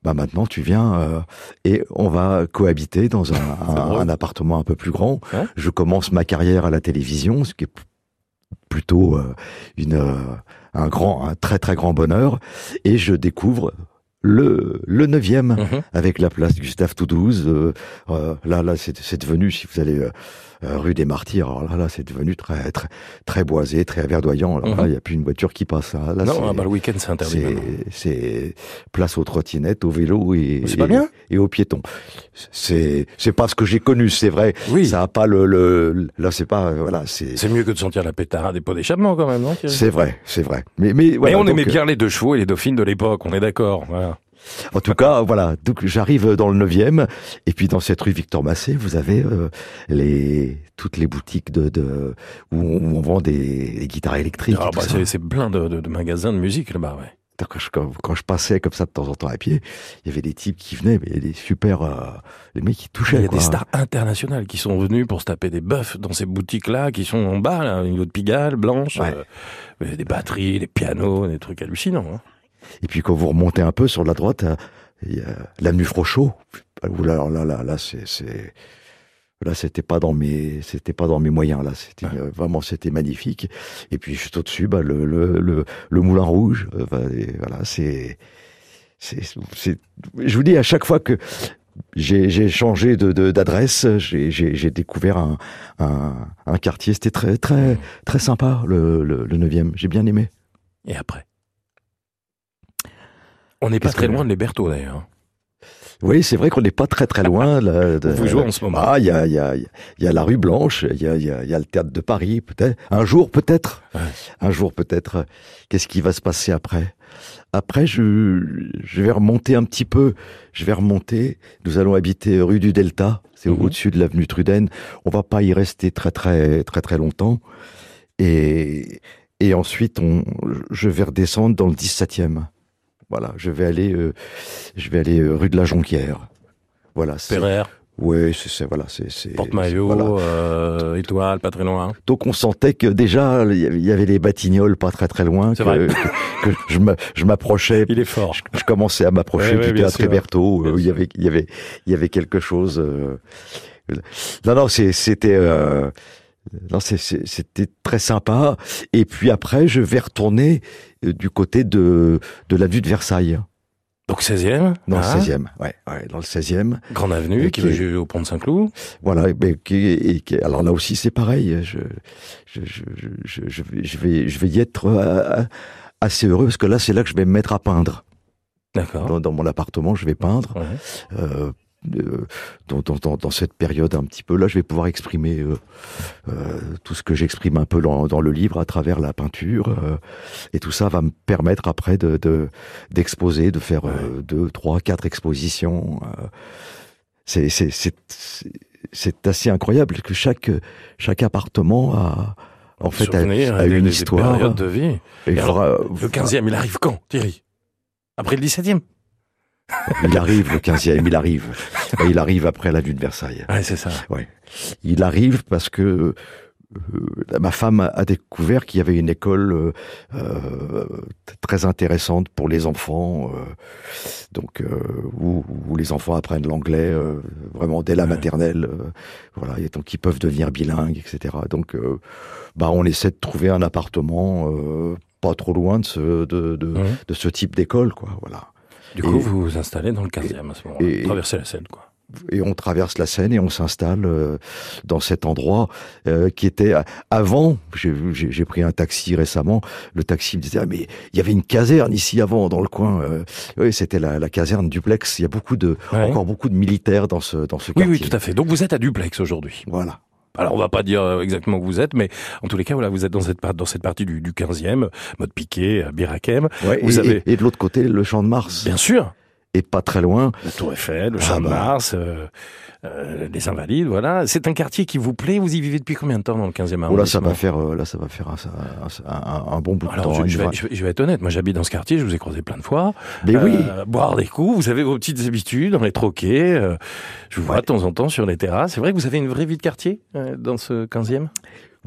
S2: Bah maintenant, tu viens euh, et on va cohabiter dans un, un- appartement un peu plus grand.
S1: Ouais.
S2: Je commence ma carrière à la télévision, ce qui est plutôt euh, une, euh, un grand, un très très grand bonheur. Et je découvre le le neuvième
S1: Mhm.
S2: avec la place Gustave Toudouse. euh, euh, là, là, c'est c'est devenu, si vous allez euh, euh, rue des Martyrs, alors là, là, c'est devenu très, très, très boisé, très verdoyant. Alors là,
S1: Mhm.
S2: il n'y a plus une voiture qui passe. hein. Là,
S1: non, ah bah, le week-end, c'est interdit.
S2: c'est place aux trottinettes, au vélo et,
S1: pas
S2: et-
S1: bien
S2: et aux piétons. C'est c'est pas ce que j'ai connu, c'est vrai.
S1: Oui,
S2: Ça a pas le, le là, c'est pas euh, voilà, c'est
S1: c'est mieux que de sentir la pétard des pots d'échappement, quand même, non
S2: c'est vrai, c'est vrai. Mais mais voilà.
S1: Mais on
S2: donc,
S1: aimait bien les deux chevaux et les dauphines de l'époque, on est d'accord. Voilà.
S2: En tout cas, voilà. Donc j'arrive dans le 9e et puis dans cette rue Victor Massé, vous avez euh, les toutes les boutiques de, de où, on, où on vend des, des guitares électriques.
S1: Ah bah, c'est plein de, de- de magasins de musique là-bas, ouais.
S2: Quand je, quand, quand je passais comme ça de temps en temps à pied, il y avait des types qui venaient, mais des super, euh, des mecs qui touchaient.
S1: Il y a
S2: quoi.
S1: des stars internationales qui sont venues pour se taper des bœufs dans ces boutiques-là, qui sont en bas, là, au niveau de Pigalle, Blanche,
S2: Ouais.
S1: euh, des batteries, des pianos, des trucs hallucinants. hein.
S2: Et puis quand vous remontez un peu sur la droite, euh, il y a l'avenue Frochot. Où là, là, là, là, c'est, là, c'était pas dans mes, c'était pas dans mes moyens. Là, c'était euh, vraiment, c'était magnifique. Et puis juste au-dessus, bah, le, le, le, le Moulin Rouge. euh, bah, voilà, c'est, c'est, c'est. Je vous dis à chaque fois que j'ai, changé de, de- d'adresse, j'ai, découvert un, un, un quartier. C'était très, très, très sympa le, le, le 9e. J'ai bien aimé.
S1: Et après? On n'est pas très loin de les Berthaud, d'ailleurs.
S2: Oui, c'est vrai qu'on n'est pas très très loin. là, de-
S1: Vous jouez en ce moment.
S2: Ah, il y a, il y, a, il y a la rue Blanche, il y a, il y, a, il y a le théâtre de Paris, peut-être. Un jour, peut-être.
S1: Ouais.
S2: Un jour, peut-être. Qu'est-ce qui va se passer après? Après, je, je vais remonter un petit peu. Je vais remonter. Nous allons habiter rue du Delta. C'est
S1: Mhm.
S2: au-dessus de l'avenue Truden. On va pas y rester très très très très longtemps. Et, et ensuite, on, je vais redescendre dans le 17e. Voilà, je vais aller, euh, je vais aller euh, rue de la Jonquière. Voilà. c'est-
S1: Ferrer,
S2: Ouais, c'est c'est- voilà, c'est c'est-
S1: Porte-Maillot,
S2: voilà.
S1: euh, Étoile, pas très loin.
S2: Donc on sentait que déjà il y avait- les Batignolles pas très très loin, que,
S1: vrai.
S2: que, que je m'approchais,
S1: Il est fort.
S2: je, je commençais à m'approcher
S1: Ouais, ouais,
S2: du
S1: bien
S2: théâtre. Héberto, il y avait il y avait il y avait quelque chose. euh, Non non, c'était euh, non c'était très sympa. Et puis après je vais retourner euh, du côté de de l'avenue de Versailles,
S1: Donc 16e,
S2: dans
S1: hein,
S2: le 16e. Ouais, ouais, dans le 16e.
S1: Grande Avenue, qui
S2: qui est-
S1: au Pont de Saint-Cloud.
S2: Voilà, ben, qui- et qui- alors là aussi c'est pareil. Je, je, je, je, je vais, je vais, y être euh, assez heureux parce que là c'est là que je vais me mettre à peindre.
S1: D'accord.
S2: Dans, dans mon appartement, je vais peindre.
S1: Ouais.
S2: Euh, euh, dans, dans, dans, dans cette période un petit peu là, je vais pouvoir exprimer euh, euh, tout ce que j'exprime un peu dans, dans le livre à travers la peinture. et tout ça va me permettre après de de- d'exposer, de, faire euh, deux, trois, quatre expositions. c'est assez incroyable que chaque chaque appartement a en fait a, une
S1: des
S2: histoire.
S1: de vie.
S2: Et
S1: Et alors,
S2: faudra-
S1: Le 15e, il arrive quand, Thierry? Après le 17e
S2: il arrive le 15e, il arrive. Et il arrive après la lune de Versailles.
S1: Ouais, c'est ça.
S2: Il arrive parce que euh, ma femme a découvert qu'il y avait une école euh, euh, très intéressante pour les enfants, donc où, les enfants apprennent l'anglais vraiment dès la maternelle, voilà, et donc ils peuvent devenir bilingues, etc. Donc, bah, on essaie de trouver un appartement pas trop loin de ce, de, de, de ce type d'école, quoi, voilà.
S1: Du coup, vous vous installez dans le 15e à ce moment-là, traversez la Seine, quoi
S2: et on traverse la Seine et on s'installe euh, dans cet endroit euh, qui était avant. J'ai pris un taxi récemment. Le taxi me disait ah, mais il y avait une caserne ici avant dans le coin. Euh, oui, c'était la, la, caserne Duplex. Il y a beaucoup de encore beaucoup de militaires dans ce dans ce quartier.
S1: Oui, oui, tout à fait. Donc vous êtes à Duplex aujourd'hui.
S2: Voilà.
S1: Alors on va pas dire exactement où vous êtes, mais en tous les cas, voilà, vous êtes dans cette, dans cette partie du, du 15e, mode piqué, Birakem.
S2: vous et, avez... et de l'autre côté, le Champ de Mars.
S1: Bien sûr
S2: et pas très loin.
S1: La Tour Eiffel, le ah Champ de bah. Mars, euh, euh, les Invalides, voilà. C'est un quartier qui vous plaît. Vous y vivez depuis combien de temps dans le 15e arrondissement
S2: oh là, ça va faire, euh, là, ça va faire un, un, bon bout de temps.
S1: Je, je, vais, je, vais, être honnête. Moi, j'habite dans ce quartier. Je vous ai croisé plein de fois.
S2: Mais oui.
S1: Boire des coups. Vous avez vos petites habitudes dans les troquets. je vous vois de temps en temps sur les terrasses. C'est vrai que vous avez une vraie vie de quartier dans ce 15e.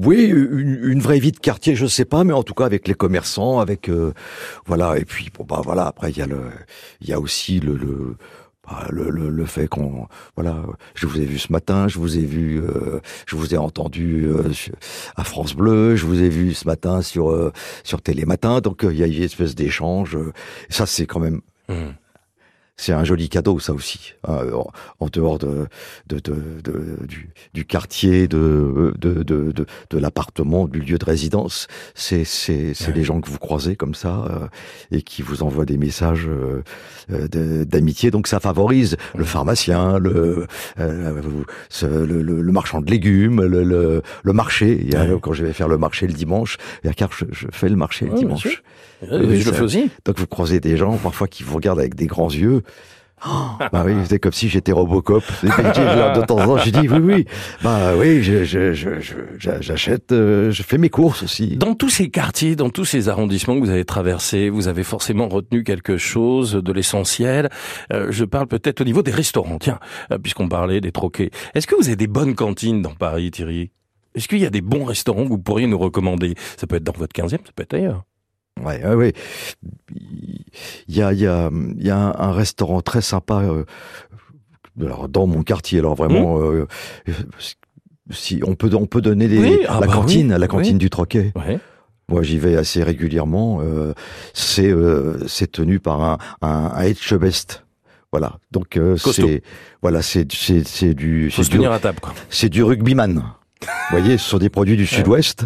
S2: Oui, une, vraie vie de quartier, je sais pas, mais en tout cas avec les commerçants, avec euh, voilà. Et puis bon bah voilà. Après il y a le, il y a aussi le, le bah, le, le, fait qu'on voilà je vous ai vu ce matin je vous ai vu euh, je vous ai entendu euh, à France Bleu je vous ai vu ce matin sur euh, sur Télématin donc il y a une espèce d'échange ça c'est quand même mmh c'est un joli cadeau, ça aussi. Hein, en, dehors de, de, de, du, du, quartier, de, de, de, de, l'appartement, du lieu de résidence, c'est c'est les gens que vous croisez comme ça euh, et qui vous envoient des messages euh, euh d'amitié. Donc ça favorise le pharmacien, le, euh, le, le, marchand de légumes, le, le, le marché. Quand je vais faire le marché le dimanche, car je, je fais le marché le dimanche.
S1: Je le fais aussi.
S2: Donc vous croisez des gens parfois qui vous regardent avec des grands yeux. Oh, bah oui, c'était comme si j'étais Robocop. de temps en temps, j'ai dit oui, oui. Bah oui, j'achète, euh, je fais mes courses aussi.
S1: Dans tous ces quartiers, dans tous ces arrondissements que vous avez traversés, vous avez forcément retenu quelque chose de l'essentiel. Euh, je parle peut-être au niveau des restaurants, tiens, euh, puisqu'on parlait des troquets. Est-ce que vous avez des bonnes cantines dans Paris, Thierry? Est-ce qu'il y a des bons restaurants que vous pourriez nous recommander? Ça peut être dans votre 15e, ça peut être ailleurs.
S2: Ouais, ouais, ouais. Il y a, il y a, il y a un, restaurant très sympa euh, alors, dans mon quartier. Alors vraiment, mmh. euh, si on peut, on peut donner des, ah la bah cantine, la cantine du Troquet. Moi, j'y vais assez régulièrement. Euh, c'est euh, c'est tenu par un un, un Etchebest. Voilà. Donc euh, c'est voilà, c'est c'est c'est du
S1: c'est du, à table, quoi.
S2: C'est du rugbyman. Vous voyez, ce sont des produits du Sud-Ouest.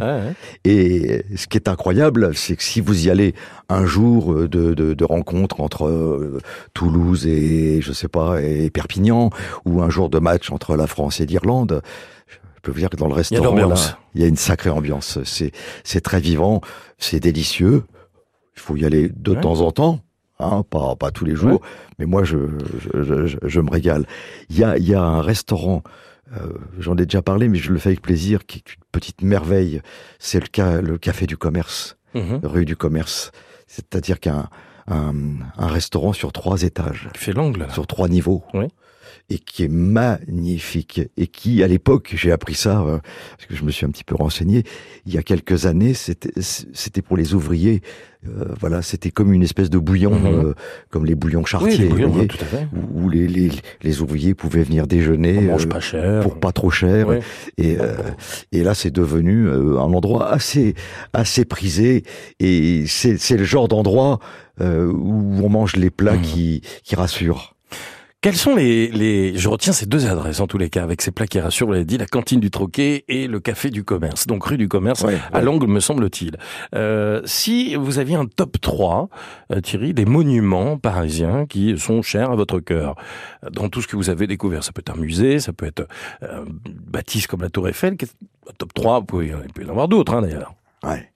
S2: Et ce qui est incroyable, c'est que si vous y allez un jour euh, de, de, de rencontre entre euh, Toulouse et je sais pas et Perpignan, ou un jour de match entre la France et l'Irlande, je peux vous dire que dans le restaurant, il y a, il y a une sacrée ambiance. C'est très vivant, c'est délicieux. Il faut y aller de temps en temps. Hein, pas, pas tous les jours, mais moi je, je, je, je, me régale. Il y a, il y a un restaurant euh, j'en ai déjà parlé, mais je le fais avec plaisir, qui est une petite merveille. C'est le, le café du commerce, mhm. rue du commerce. C'est-à-dire qu'un un, un, restaurant sur trois étages.
S1: Qui fait l'angle.
S2: Sur trois niveaux. Oui et qui est magnifique et qui, à l'époque, j'ai appris ça euh, parce que je me suis un petit peu renseigné. Il y a quelques années, c'était c'était pour les ouvriers. Euh, voilà, c'était comme une espèce de bouillon, mhm. euh, comme les bouillons chartiers, où, les, les, les, ouvriers pouvaient venir déjeuner
S1: pas cher.
S2: pour pas trop cher. Et, et là, c'est devenu un endroit assez assez prisé. Et c'est le genre d'endroit où on mange les plats mhm. qui qui rassurent.
S1: Quels sont les, les, je retiens ces deux adresses en tous les cas avec ces plats qui rassurent, vous l'avez dit, la cantine du Troquet et le café du commerce. Donc rue du commerce à l'angle me semble-t-il. Euh, si vous aviez un top 3, euh, Thierry, des monuments parisiens qui sont chers à votre cœur dans tout ce que vous avez découvert, ça peut être un musée, ça peut être euh, bâtisse comme la Tour Eiffel, un top 3, vous pouvez, il peut y en avoir d'autres hein, d'ailleurs.
S2: Ouais.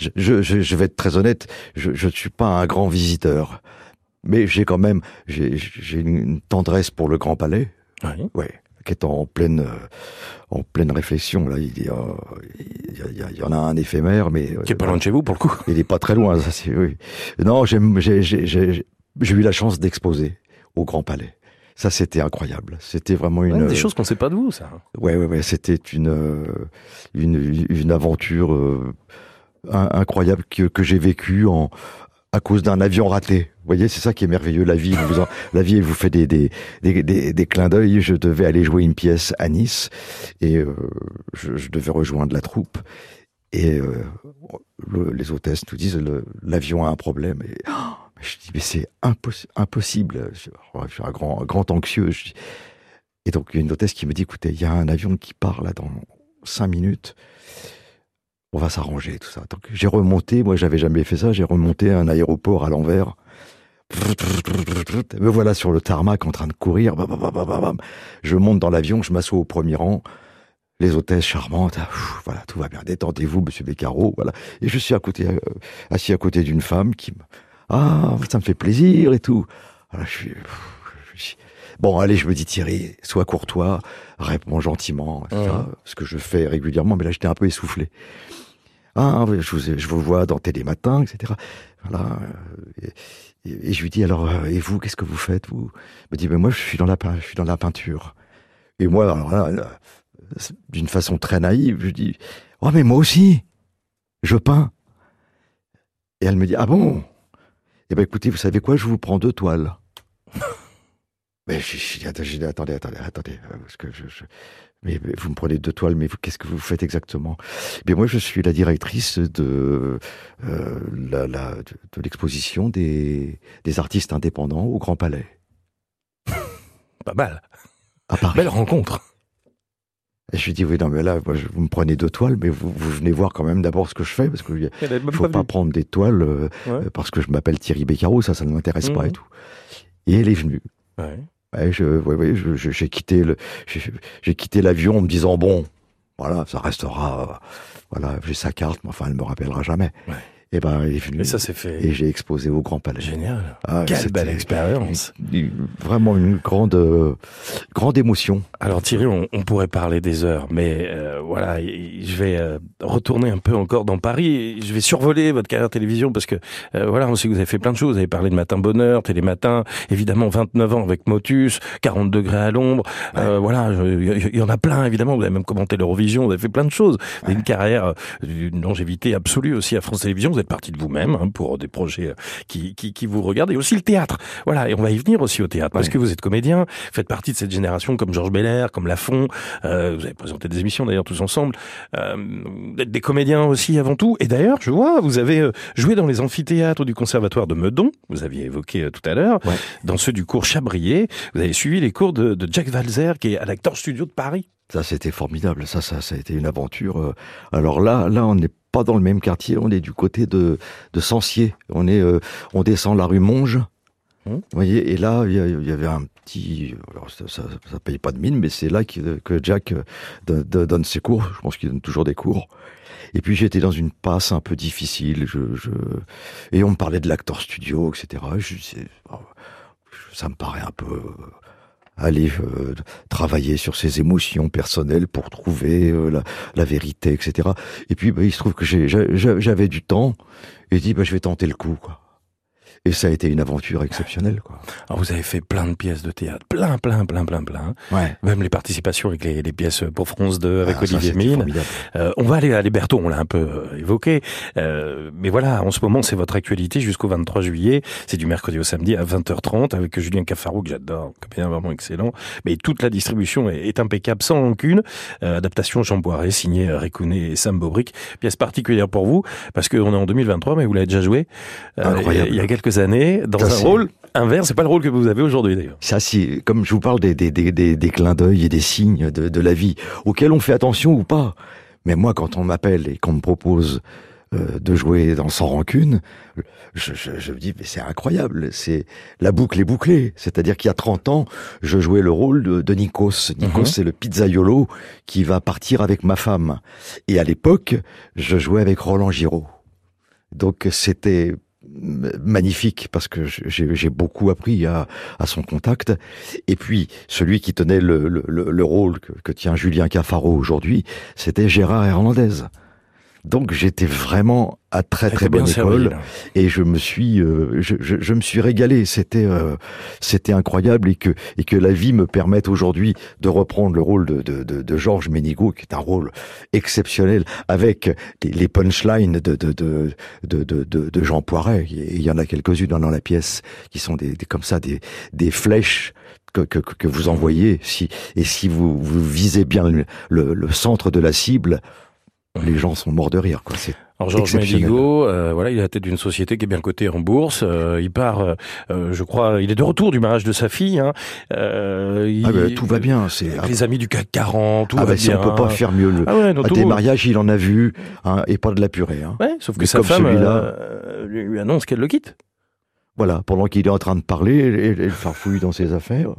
S2: Je, je, je, vais être très honnête, je ne suis pas un grand visiteur mais j'ai quand même j'ai une tendresse pour le Grand Palais. Oui. Ouais, qui est en pleine euh, en pleine réflexion là. Il y, a, il, y en a un éphémère, mais
S1: qui est pas loin de chez vous pour le coup.
S2: Il est pas très loin, ça c'est oui. Non, j'ai j'ai eu la chance d'exposer au Grand Palais. Ça, c'était incroyable. C'était vraiment une.
S1: des choses qu'on ne sait pas de vous, ça.
S2: Ouais, ouais, ouais. C'était une, une, une aventure incroyable que, que j'ai vécue en, à cause d'un avion raté. Voyez, c'est ça qui est merveilleux. La vie, vous la vie, vous fait des, des, des, des, clins d'œil. Je devais aller jouer une pièce à Nice et euh, je, devais rejoindre la troupe. Et euh, les hôtesses nous disent l'avion a un problème. Oh, je dis mais c'est impossible. Je, suis un grand, grand anxieux. et donc il y a une hôtesse qui me dit écoutez, il y a un avion qui part là dans cinq minutes on va s'arranger, tout ça. Donc j'ai remonté, moi j'avais jamais fait ça, j'ai remonté un aéroport à l'envers. Me voilà sur le tarmac en train de courir. Je monte dans l'avion, je m'assois au premier rang. Les hôtesses charmantes, voilà, tout va bien. Détendez-vous, monsieur Beccaro, voilà. Et je suis à côté, euh, assis à côté d'une femme qui me, ah, ça me fait plaisir et tout. Voilà, je suis, bon, allez, je me dis Thierry, sois courtois, réponds gentiment, etc. Ce que je fais régulièrement, mais là j'étais un peu essoufflé. Ah, je vous, je vous vois dans Télématin, etc. Voilà. Et, je lui dis alors, euh, et vous, qu'est-ce que vous faites Vous? Me dit, mais moi, je suis dans la, je suis dans la peinture. Et moi, là, d'une façon très naïve, je dis, oh mais moi aussi, je peins. Et elle me dit, ah bon? Eh ben écoutez, vous savez quoi Je vous prends deux toiles. mais j'ai dit, attendez, attendez, attendez, parce que je, mais vous me prenez deux toiles, mais qu'est-ce que vous faites exactement? Mais moi, je suis la directrice de euh, la, la, de, l'exposition des, des artistes indépendants au Grand Palais.
S1: Pas mal.
S2: À Paris.
S1: Belle rencontre.
S2: Et je lui dis, oui, non, mais là, vous me prenez deux toiles, mais vous, vous venez voir quand même d'abord ce que je fais, parce que ne faut pas, prendre des toiles euh, parce que je m'appelle Thierry Beccaro, ça, ça ne m'intéresse pas et mmh. tout. Et elle est venue. Ouais. Je, j'ai quitté j'ai quitté l'avion en me disant bon, voilà, ça restera, voilà, j'ai sa carte, mais enfin, elle me rappellera jamais. Et ben, il est venu.
S1: Et ça s'est fait.
S2: Et j'ai exposé au Grand Palais.
S1: Génial. Ah, Quelle belle expérience.
S2: vraiment une grande, euh, grande émotion.
S1: Alors Thierry, on, on, pourrait parler des heures, mais euh, voilà, je vais euh, retourner un peu encore dans Paris. Je vais survoler votre carrière télévision parce que voilà, on sait que vous avez fait plein de choses. Vous avez parlé de Matin Bonheur, Télématin, évidemment 29 ans avec Motus, 40 degrés à l'ombre. voilà, il y, en a plein évidemment. Vous avez même commenté l'Eurovision. Vous avez fait plein de choses. Vous avez une carrière d'une longévité absolue aussi à France Télévisions vous êtes parti de vous-même hein, pour des projets euh, qui, qui, qui, vous regardent, et aussi le théâtre. Voilà, et on va y venir aussi au théâtre, parce que vous êtes comédien, faites partie de cette génération comme Georges Belair, comme Lafont, euh, vous avez présenté des émissions d'ailleurs tous ensemble, euh, vous êtes des comédiens aussi avant tout, et d'ailleurs, je vois, vous avez euh, joué dans les amphithéâtres du Conservatoire de Meudon, vous aviez évoqué tout à l'heure, dans ceux du cours Chabrier, vous avez suivi les cours de, de Jack Valzer, qui est à l'Acteur Studio de Paris.
S2: Ça, c'était formidable. Ça, ça, ça a été une aventure. Alors là, là, on n'est pas dans le même quartier, on est du côté de, de Sancier. On est, euh, on descend la rue Monge. Mmh. Vous voyez, et là, il y, avait un petit, alors ça, ça, paye pas de mine, mais c'est là que, que Jack euh, donne ses cours. Je pense qu'il donne toujours des cours. Et puis j'étais dans une passe un peu difficile. Je, je... Et on me parlait de l'acteur studio, etc. Je, ça me paraît un peu aller euh, travailler sur ses émotions personnelles pour trouver euh, la, la, vérité, etc. Et puis bah, il se trouve que j'avais du temps et dit bah, je vais tenter le coup. Quoi. Et ça a été une aventure exceptionnelle, quoi.
S1: Alors vous avez fait plein de pièces de théâtre, plein, plein, plein, plein, plein. Ouais. Même les participations avec les, les pièces pour France 2 avec ah, Olivier Mine. Euh, on va aller à Liberton, on l'a un peu euh, évoqué. Euh, mais voilà, en ce moment, c'est votre actualité jusqu'au 23 juillet. C'est du mercredi au samedi à 20h30 avec Julien Caffarou, que j'adore, comédien vraiment excellent. Mais toute la distribution est, impeccable, sans rancune. Euh, adaptation Jean Boiret, signé Récounet et Sam Bobrick. Pièce particulière pour vous, parce qu'on est en 2023, mais vous l'avez déjà joué.
S2: Incroyable.
S1: Il y a quelques années dans un rôle inverse. C'est pas le rôle que vous avez aujourd'hui d'ailleurs.
S2: Ça, si, comme je vous parle des, des, des, des, des clins d'œil et des signes de, de la vie auxquels on fait attention ou pas. Mais moi, quand on m'appelle et qu'on me propose euh, de jouer dans Sans Rancune, je, je, je me dis, mais c'est incroyable, c'est la boucle est bouclée. C'est-à-dire qu'il y a 30 ans, je jouais le rôle de, de Nikos. Nikos, mhm. c'est le pizzaiolo qui va partir avec ma femme. Et à l'époque, je jouais avec Roland Giraud. Donc c'était magnifique parce que j'ai beaucoup appris à, à, son contact. Et puis, celui qui tenait le, le, le rôle que, que, tient Julien Cafaro aujourd'hui, c'était Gérard Hernandez. Donc j'étais vraiment à très très bonne école et je me suis euh, je, je, je, me suis régalé. C'était euh, c'était incroyable et que et que la vie me permette aujourd'hui de reprendre le rôle de de, de, de Georges Ménigaud qui est un rôle exceptionnel avec les, punchlines de de de de, de, de Jean Poiret. Il y en a quelques-unes dans la pièce qui sont des, des comme ça des des flèches que, que, que, vous envoyez, si, et si vous, vous visez bien le, le, le centre de la cible, les gens sont morts de rire. Quoi. C'est
S1: alors Georges Mendigo, euh, voilà, il est à la tête d'une société qui est bien cotée en bourse. Euh, il part, euh, je crois, il est de retour du mariage de sa fille. Hein.
S2: Il, ah ben, tout va bien. C'est
S1: les amis du CAC 40. Tout
S2: ah
S1: va
S2: si
S1: bien.
S2: on peut pas faire mieux. Le... Ah ouais, non, à des mariages, il en a vu hein, et pas de la purée. Hein.
S1: Ouais, sauf que sa femme lui, lui annonce qu'elle le quitte.
S2: Voilà, pendant qu'il est en train de parler, elle, elle farfouille dans ses affaires.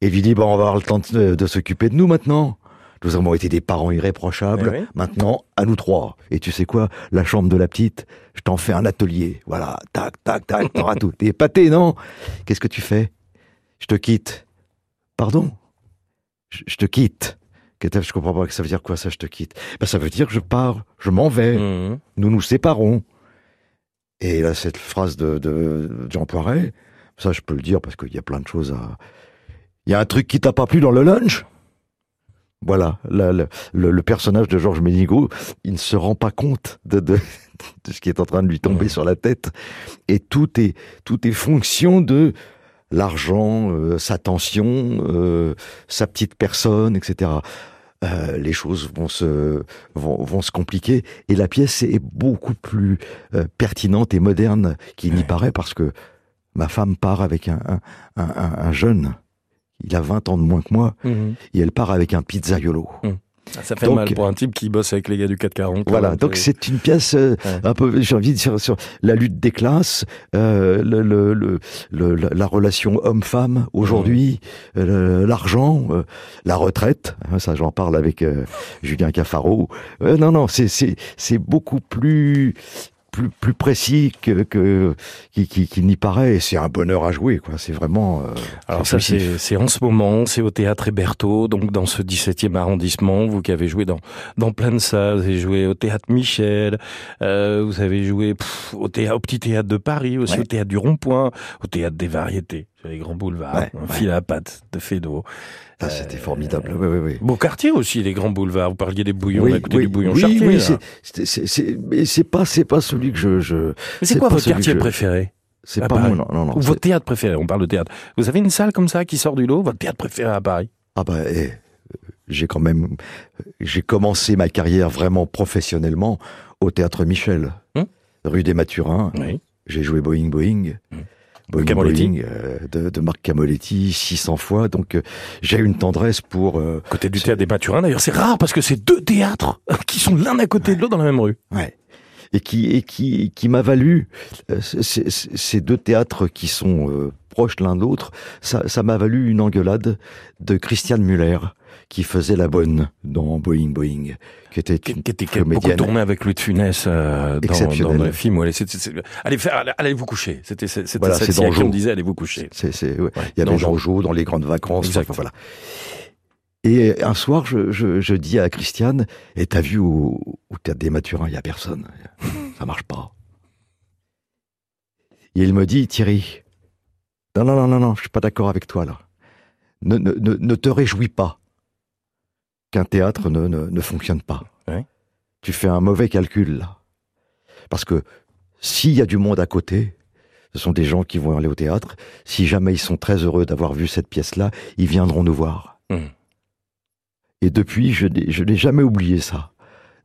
S2: Et lui dit, bon, on va avoir le temps de, de s'occuper de nous maintenant. Nous avons été des parents irréprochables. Eh oui. Maintenant, à nous trois. Et tu sais quoi? La chambre de la petite, je t'en fais un atelier. Voilà, tac, tac, tac, t'auras tout. T'es épaté, non? Qu'est-ce que tu fais? Je te quitte. Pardon? Je, te quitte. Je comprends pas que ça veut dire quoi ça, je te quitte ben, Ça veut dire que je pars, je m'en vais. Mmh. Nous nous séparons. Et là, cette phrase de, de, de Jean Poiret, ça je peux le dire parce qu'il y a plein de choses à... Il y a un truc qui t'a pas plu dans le lunch? Voilà, la, la, le, le, personnage de Georges Ménigaud, il ne se rend pas compte de, de, de, ce qui est en train de lui tomber sur la tête. Et tout est, tout est fonction de l'argent, euh, sa tension, euh, sa petite personne, etc. Euh, les choses vont se vont, vont, se compliquer et la pièce est beaucoup plus pertinente et moderne qu'il n'y paraît parce que ma femme part avec un, un, un, un jeune il a 20 ans de moins que moi, mmh. et elle part avec un pizzaiolo. Mmh.
S1: Ça fait donc, mal pour un type qui bosse avec les gars du 440.
S2: Voilà, donc c'est une pièce euh, ouais. un peu, j'ai envie de dire, sur la lutte des classes, euh, le, le, le, la relation homme-femme aujourd'hui, mmh. euh, l'argent, euh, la retraite, hein, ça j'en parle avec Julien Caffaro. non, non, c'est beaucoup plus plus, plus précis que, que qui, qui, qui n'y paraît. C'est un bonheur à jouer, quoi. C'est vraiment. Euh,
S1: Alors ça, c'est en ce moment, c'est au théâtre Héberto, donc dans ce 17e arrondissement. Vous qui avez joué dans dans plein de salles, vous avez joué au théâtre Michel, euh, vous avez joué pff, au théâtre, au petit théâtre de Paris, aussi ouais. au théâtre du Rond-Point, au théâtre des Variétés, sur les grands boulevards,
S2: ouais,
S1: un ouais. fil à patte de Fédot.
S2: Ah, c'était formidable. Oui, oui, oui.
S1: Beau quartier aussi, les grands boulevards. Vous parliez des bouillons, oui, côté
S2: oui,
S1: du bouillon
S2: oui,
S1: chartier.
S2: Oui, c'est, mais c'est pas, c'est pas celui que je. je
S1: mais c'est quoi votre quartier je... préféré?
S2: C'est pas Paris. mon, non, non,
S1: Ou votre théâtre préféré On parle de théâtre. Vous avez une salle comme ça qui sort du lot Votre théâtre préféré à Paris?
S2: Ah bah, eh, j'ai quand même, j'ai commencé ma carrière vraiment professionnellement au théâtre Michel, hum? Rue des Mathurins. J'ai joué Boeing Boeing. Hum. Boeing, Boeing euh, de, de, Marc Camoletti 600 fois. Donc euh, j'ai une tendresse pour... Euh,
S1: côté du théâtre des Mathurins, d'ailleurs, c'est rare parce que c'est deux théâtres qui sont l'un à côté ouais. de l'autre dans la même rue.
S2: Ouais. Et qui, et qui, qui m'a valu euh, ces deux théâtres qui sont euh, proches l'un de l'autre, ça, ça m'a valu une engueulade de Christiane Muller qui faisait la bonne dans Boeing Boeing, qui était
S1: qui, qui était comédienne. beaucoup tourné avec Louis de Funès euh, dans, dans le film. Ouais, c est, c est, allez faire, allez, vous coucher. C'était c'était
S2: voilà,
S1: cette qui me disait allez vous coucher.
S2: C'est ouais. ouais. il y avait dans les grandes vacances. Voilà. Et un soir, je, je, je dis à Christiane, et t'as vu au, au théâtre des il y a personne, ça marche pas. Et il me dit, Thierry, non, non, non, non, non, je suis pas d'accord avec toi là. Ne, ne, ne, ne te réjouis pas qu'un théâtre ne, ne, ne fonctionne pas. Tu fais un mauvais calcul là. Parce que s'il y a du monde à côté, ce sont des gens qui vont aller au théâtre. Si jamais ils sont très heureux d'avoir vu cette pièce-là, ils viendront nous voir.
S1: Mmh.
S2: Et depuis, je n'ai jamais oublié ça.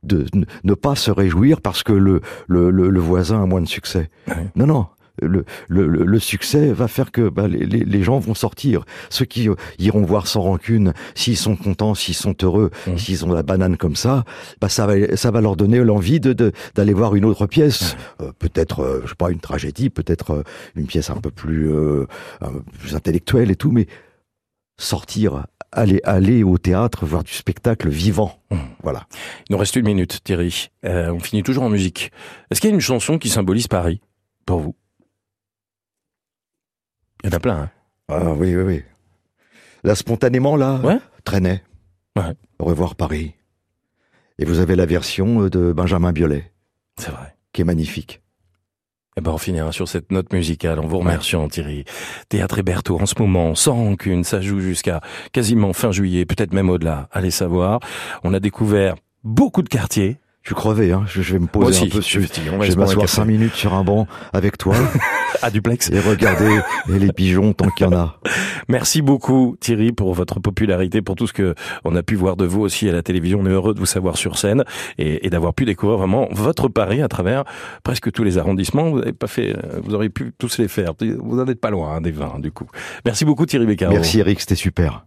S2: De ne pas se réjouir parce que le, le, le, le voisin a moins de succès.
S1: Ouais.
S2: Non, non. Le, le, le, succès va faire que bah, les, les, gens vont sortir. Ceux qui euh, iront voir sans rancune, s'ils sont contents, s'ils sont heureux, mmh. s'ils ont la banane comme ça, bah, ça, va, ça va leur donner l'envie d'aller de, voir une autre pièce. Mmh. Euh, peut-être, euh, je sais pas, une tragédie, peut-être euh, une pièce un peu plus, un peu plus intellectuelle et tout, mais sortir aller, aller au théâtre, voir du spectacle vivant. Mmh. Voilà.
S1: Il nous reste une minute, Thierry. Euh, on finit toujours en musique. Est-ce qu'il y a une chanson qui symbolise Paris pour vous? Il y en a plein. Hein
S2: ah oui, oui, oui. Là, spontanément, là,
S1: ouais
S2: traînait.
S1: Ouais.
S2: Au revoir Paris. Et vous avez la version de Benjamin Biolay.
S1: C'est vrai.
S2: Qui est magnifique.
S1: Eh ben, on finira sur cette note musicale en vous remerciant, Thierry. Théâtre Héberto, en ce moment, sans rancune, ça joue jusqu'à quasiment fin juillet, peut-être même au-delà. Allez savoir. On a découvert beaucoup de quartiers.
S2: Je crevais, hein. Je, vais me poser
S1: aussi,
S2: un peu.
S1: Je,
S2: je vais m'asseoir cinq minutes sur un banc avec toi.
S1: à duplex.
S2: Et regarder les pigeons tant qu'il y en a.
S1: Merci beaucoup Thierry pour votre popularité, pour tout ce que on a pu voir de vous aussi à la télévision. On est heureux de vous savoir sur scène et, et d'avoir pu découvrir vraiment votre Paris à travers presque tous les arrondissements. Vous n'avez pas fait, vous auriez pu tous les faire. Vous n'en êtes pas loin hein, des 20 du coup. Merci beaucoup Thierry Beccaro.
S2: Merci Eric, c'était super.